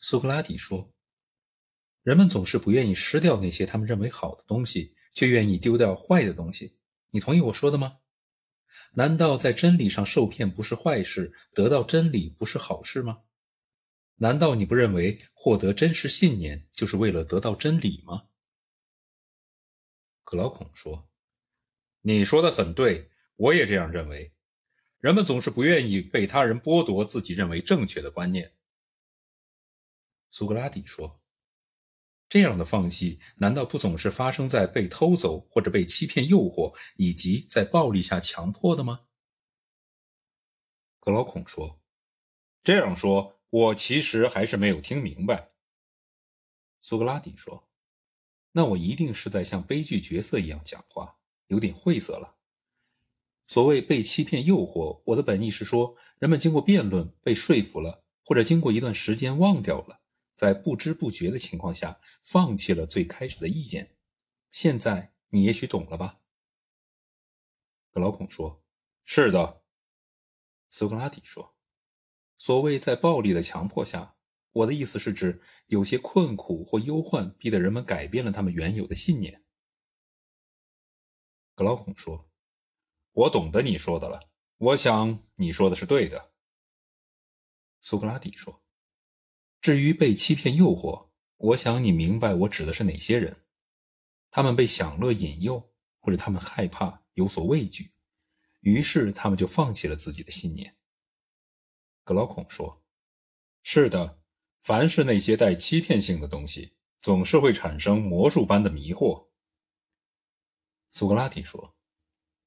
苏格拉底说：“人们总是不愿意失掉那些他们认为好的东西，却愿意丢掉坏的东西。你同意我说的吗？难道在真理上受骗不是坏事，得到真理不是好事吗？难道你不认为获得真实信念就是为了得到真理吗？”格劳孔说：“你说的很对，我也这样认为。人们总是不愿意被他人剥夺自己认为正确的观念。”苏格拉底说：“这样的放弃，难道不总是发生在被偷走或者被欺骗、诱惑，以及在暴力下强迫的吗？”格劳孔说：“这样说，我其实还是没有听明白。”苏格拉底说：“那我一定是在像悲剧角色一样讲话，有点晦涩了。所谓被欺骗、诱惑，我的本意是说，人们经过辩论被说服了，或者经过一段时间忘掉了。”在不知不觉的情况下，放弃了最开始的意见。现在你也许懂了吧？格劳孔说：“是的。”苏格拉底说：“所谓在暴力的强迫下，我的意思是指有些困苦或忧患逼得人们改变了他们原有的信念。”格劳孔说：“我懂得你说的了。我想你说的是对的。”苏格拉底说。至于被欺骗、诱惑，我想你明白我指的是哪些人。他们被享乐引诱，或者他们害怕、有所畏惧，于是他们就放弃了自己的信念。格劳孔说：“是的，凡是那些带欺骗性的东西，总是会产生魔术般的迷惑。”苏格拉底说：“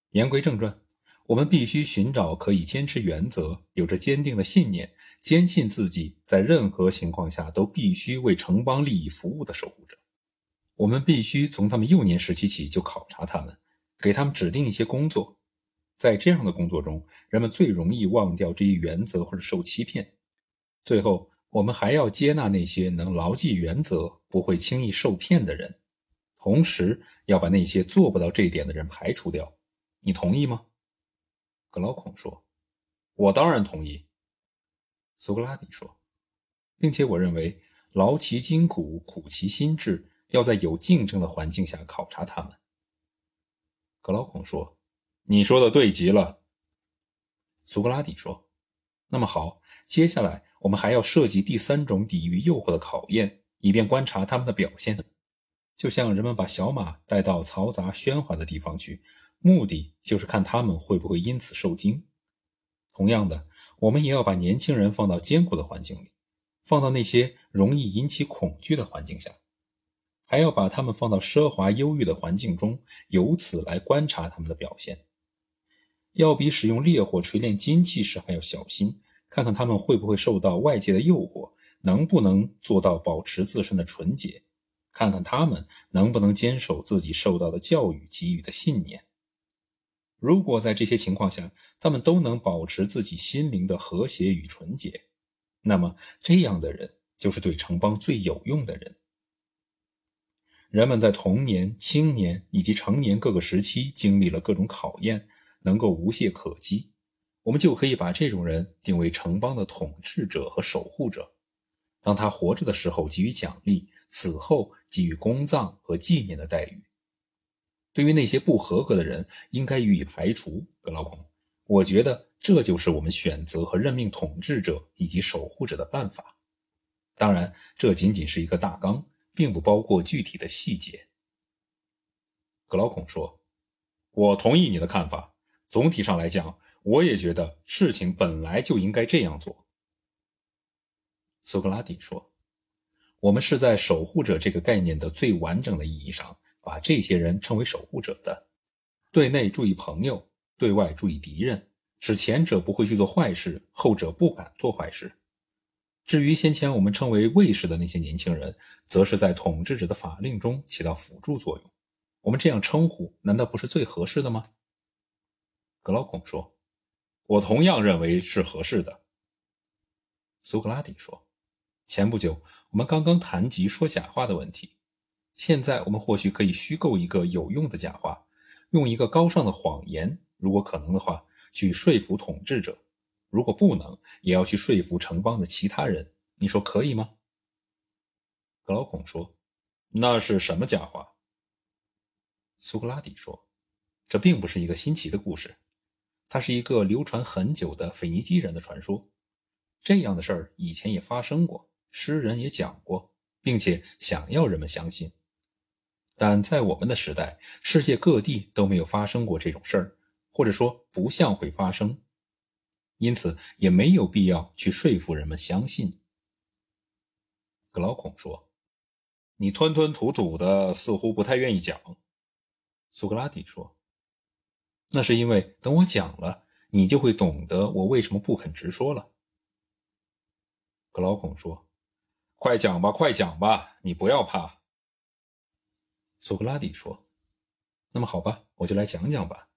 言归正传。”我们必须寻找可以坚持原则、有着坚定的信念、坚信自己在任何情况下都必须为城邦利益服务的守护者。我们必须从他们幼年时期起就考察他们，给他们指定一些工作。在这样的工作中，人们最容易忘掉这一原则或者受欺骗。最后，我们还要接纳那些能牢记原则、不会轻易受骗的人，同时要把那些做不到这一点的人排除掉。你同意吗？格劳孔说：“我当然同意。”苏格拉底说：“并且我认为，劳其筋骨，苦其心志，要在有竞争的环境下考察他们。”格劳孔说：“你说的对极了。”苏格拉底说：“那么好，接下来我们还要设计第三种抵御诱惑的考验，以便观察他们的表现，就像人们把小马带到嘈杂喧哗的地方去。”目的就是看他们会不会因此受惊。同样的，我们也要把年轻人放到艰苦的环境里，放到那些容易引起恐惧的环境下，还要把他们放到奢华忧郁的环境中，由此来观察他们的表现。要比使用烈火锤炼金器时还要小心，看看他们会不会受到外界的诱惑，能不能做到保持自身的纯洁，看看他们能不能坚守自己受到的教育给予的信念。如果在这些情况下，他们都能保持自己心灵的和谐与纯洁，那么这样的人就是对城邦最有用的人。人们在童年、青年以及成年各个时期经历了各种考验，能够无懈可击，我们就可以把这种人定为城邦的统治者和守护者。当他活着的时候给予奖励，死后给予公葬和纪念的待遇。对于那些不合格的人，应该予以排除。格劳孔，我觉得这就是我们选择和任命统治者以及守护者的办法。当然，这仅仅是一个大纲，并不包括具体的细节。格劳孔说：“我同意你的看法。总体上来讲，我也觉得事情本来就应该这样做。”苏格拉底说：“我们是在守护者这个概念的最完整的意义上。”把这些人称为守护者的，对内注意朋友，对外注意敌人，使前者不会去做坏事，后者不敢做坏事。至于先前我们称为卫士的那些年轻人，则是在统治者的法令中起到辅助作用。我们这样称呼，难道不是最合适的吗？格劳孔说：“我同样认为是合适的。”苏格拉底说：“前不久，我们刚刚谈及说假话的问题。”现在我们或许可以虚构一个有用的假话，用一个高尚的谎言，如果可能的话，去说服统治者；如果不能，也要去说服城邦的其他人。你说可以吗？格劳孔说：“那是什么假话？”苏格拉底说：“这并不是一个新奇的故事，它是一个流传很久的腓尼基人的传说。这样的事儿以前也发生过，诗人也讲过，并且想要人们相信。但在我们的时代，世界各地都没有发生过这种事儿，或者说不像会发生，因此也没有必要去说服人们相信。”格劳孔说：“你吞吞吐吐的，似乎不太愿意讲。”苏格拉底说：“那是因为等我讲了，你就会懂得我为什么不肯直说了。”格劳孔说：“快讲吧，快讲吧，你不要怕。”苏格拉底说：“那么好吧，我就来讲讲吧。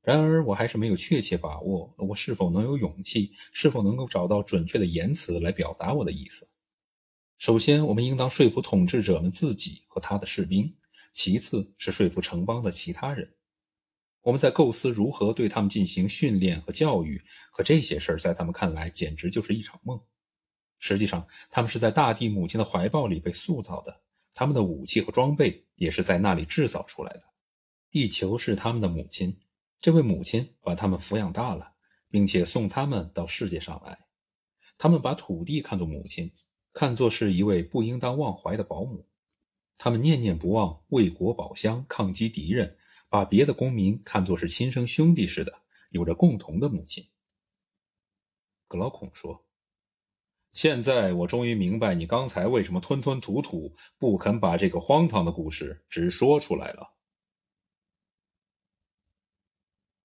然而，我还是没有确切把握，我是否能有勇气，是否能够找到准确的言辞来表达我的意思。首先，我们应当说服统治者们自己和他的士兵。”其次是说服城邦的其他人，我们在构思如何对他们进行训练和教育，可这些事儿在他们看来简直就是一场梦。实际上，他们是在大地母亲的怀抱里被塑造的，他们的武器和装备也是在那里制造出来的。地球是他们的母亲，这位母亲把他们抚养大了，并且送他们到世界上来。他们把土地看作母亲，看作是一位不应当忘怀的保姆。他们念念不忘为国保乡、抗击敌人，把别的公民看作是亲生兄弟似的，有着共同的母亲。格劳孔说：“现在我终于明白你刚才为什么吞吞吐吐，不肯把这个荒唐的故事直说出来了。”